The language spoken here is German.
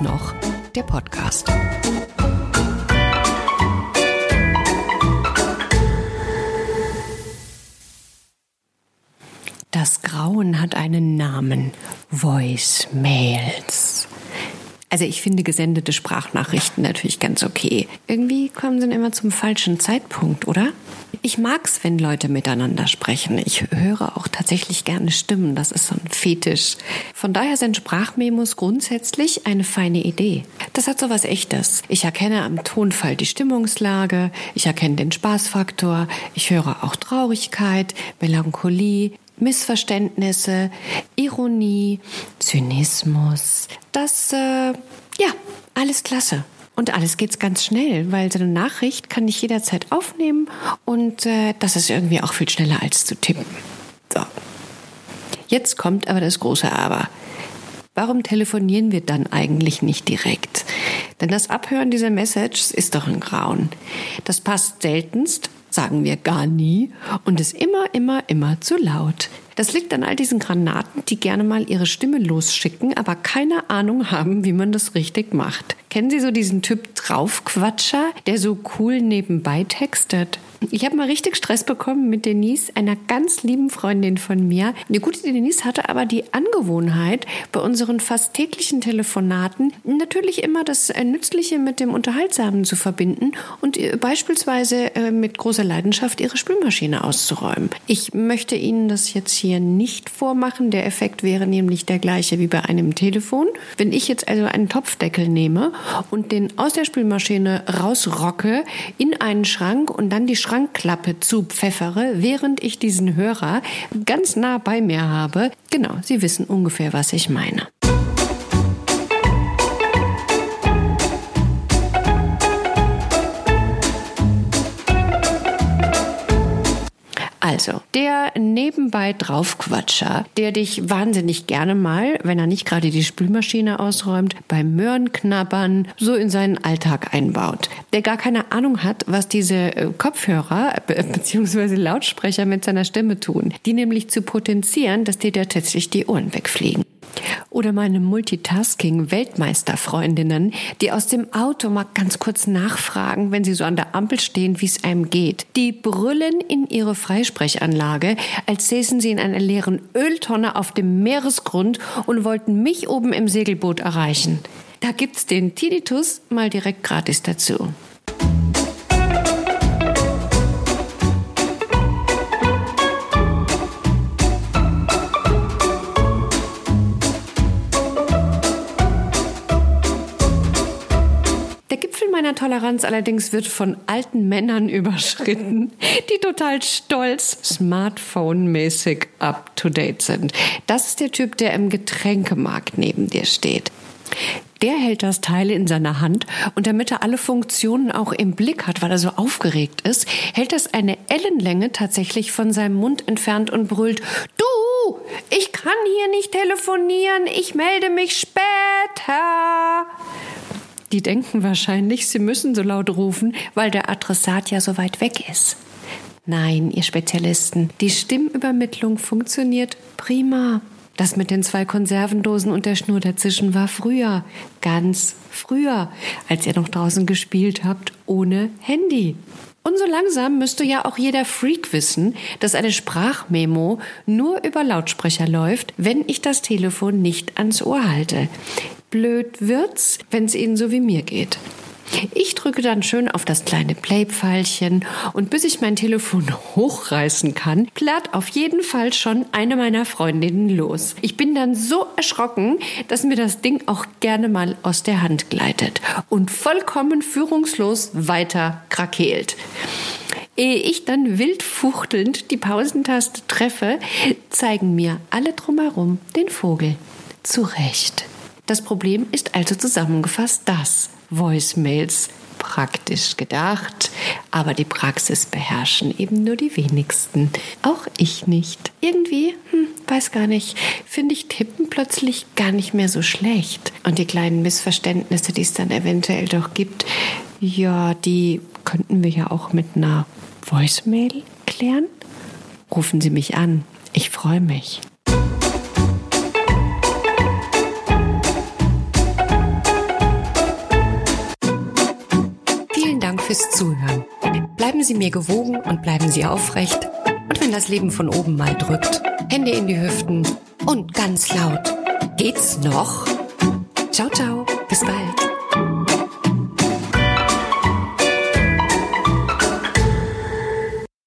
noch? Der Podcast. Das Grauen hat einen Namen. Voicemails. Also ich finde gesendete Sprachnachrichten natürlich ganz okay. Irgendwie kommen sie immer zum falschen Zeitpunkt, oder? Ich mag's, wenn Leute miteinander sprechen. Ich höre auch tatsächlich gerne Stimmen. Das ist so ein Fetisch. Von daher sind Sprachmemos grundsätzlich eine feine Idee. Das hat so was Echtes. Ich erkenne am Tonfall die Stimmungslage. Ich erkenne den Spaßfaktor. Ich höre auch Traurigkeit, Melancholie, Missverständnisse, Ironie, Zynismus. Das, äh, ja, alles klasse. Und alles geht's ganz schnell, weil so eine Nachricht kann ich jederzeit aufnehmen und äh, das ist irgendwie auch viel schneller als zu tippen. So. Jetzt kommt aber das große Aber. Warum telefonieren wir dann eigentlich nicht direkt? Denn das Abhören dieser Messages ist doch ein Grauen. Das passt seltenst, sagen wir gar nie, und ist immer, immer, immer zu laut. Das liegt an all diesen Granaten, die gerne mal ihre Stimme losschicken, aber keine Ahnung haben, wie man das richtig macht. Kennen Sie so diesen Typ Draufquatscher, der so cool nebenbei textet? Ich habe mal richtig Stress bekommen mit Denise, einer ganz lieben Freundin von mir. Eine gute Denise hatte aber die Angewohnheit, bei unseren fast täglichen Telefonaten natürlich immer das äh, Nützliche mit dem Unterhaltsamen zu verbinden und beispielsweise äh, mit großer Leidenschaft ihre Spülmaschine auszuräumen. Ich möchte Ihnen das jetzt hier nicht vormachen. Der Effekt wäre nämlich der gleiche wie bei einem Telefon. Wenn ich jetzt also einen Topfdeckel nehme und den aus der Spülmaschine rausrocke in einen Schrank und dann die Schrankklappe zupfeffere, während ich diesen Hörer ganz nah bei mir habe. Genau, Sie wissen ungefähr, was ich meine. Also, der nebenbei draufquatscher, der dich wahnsinnig gerne mal, wenn er nicht gerade die Spülmaschine ausräumt, beim Möhrenknabbern so in seinen Alltag einbaut. Der gar keine Ahnung hat, was diese äh, Kopfhörer bzw. Lautsprecher mit seiner Stimme tun. Die nämlich zu potenzieren, dass dir tatsächlich die Ohren wegfliegen. Oder meine Multitasking-Weltmeisterfreundinnen, die aus dem Auto mal ganz kurz nachfragen, wenn sie so an der Ampel stehen, wie es einem geht. Die brüllen in ihre Freisprechanlage, als säßen sie in einer leeren Öltonne auf dem Meeresgrund und wollten mich oben im Segelboot erreichen. Da gibt's den Tinnitus mal direkt gratis dazu. Toleranz allerdings wird von alten Männern überschritten, die total stolz Smartphone-mäßig up to date sind. Das ist der Typ, der im Getränkemarkt neben dir steht. Der hält das Teil in seiner Hand und damit er alle Funktionen auch im Blick hat, weil er so aufgeregt ist, hält das eine Ellenlänge tatsächlich von seinem Mund entfernt und brüllt, du, ich kann hier nicht telefonieren, ich melde mich später. Die denken wahrscheinlich, sie müssen so laut rufen, weil der Adressat ja so weit weg ist. Nein, ihr Spezialisten, die Stimmübermittlung funktioniert prima. Das mit den zwei Konservendosen und der Schnur dazwischen war früher, ganz früher, als ihr noch draußen gespielt habt, ohne Handy. Und so langsam müsste ja auch jeder Freak wissen, dass eine Sprachmemo nur über Lautsprecher läuft, wenn ich das Telefon nicht ans Ohr halte. Blöd wird's, wenn's Ihnen so wie mir geht. Ich drücke dann schön auf das kleine Play-Pfeilchen und bis ich mein Telefon hochreißen kann, platt auf jeden Fall schon eine meiner Freundinnen los. Ich bin dann so erschrocken, dass mir das Ding auch gerne mal aus der Hand gleitet und vollkommen führungslos weiter krakeelt. Ehe ich dann wild fuchtelnd die Pausentaste treffe, zeigen mir alle drumherum den Vogel. Zu Recht. Das Problem ist also zusammengefasst das. Voicemails praktisch gedacht, aber die Praxis beherrschen eben nur die wenigsten. Auch ich nicht. Irgendwie, hm, weiß gar nicht, finde ich Tippen plötzlich gar nicht mehr so schlecht. Und die kleinen Missverständnisse, die es dann eventuell doch gibt, ja, die könnten wir ja auch mit einer Voicemail klären. Rufen Sie mich an. Ich freue mich. Fürs Zuhören. Bleiben Sie mir gewogen und bleiben Sie aufrecht. Und wenn das Leben von oben mal drückt, Hände in die Hüften und ganz laut. Geht's noch? Ciao, ciao. Bis bald.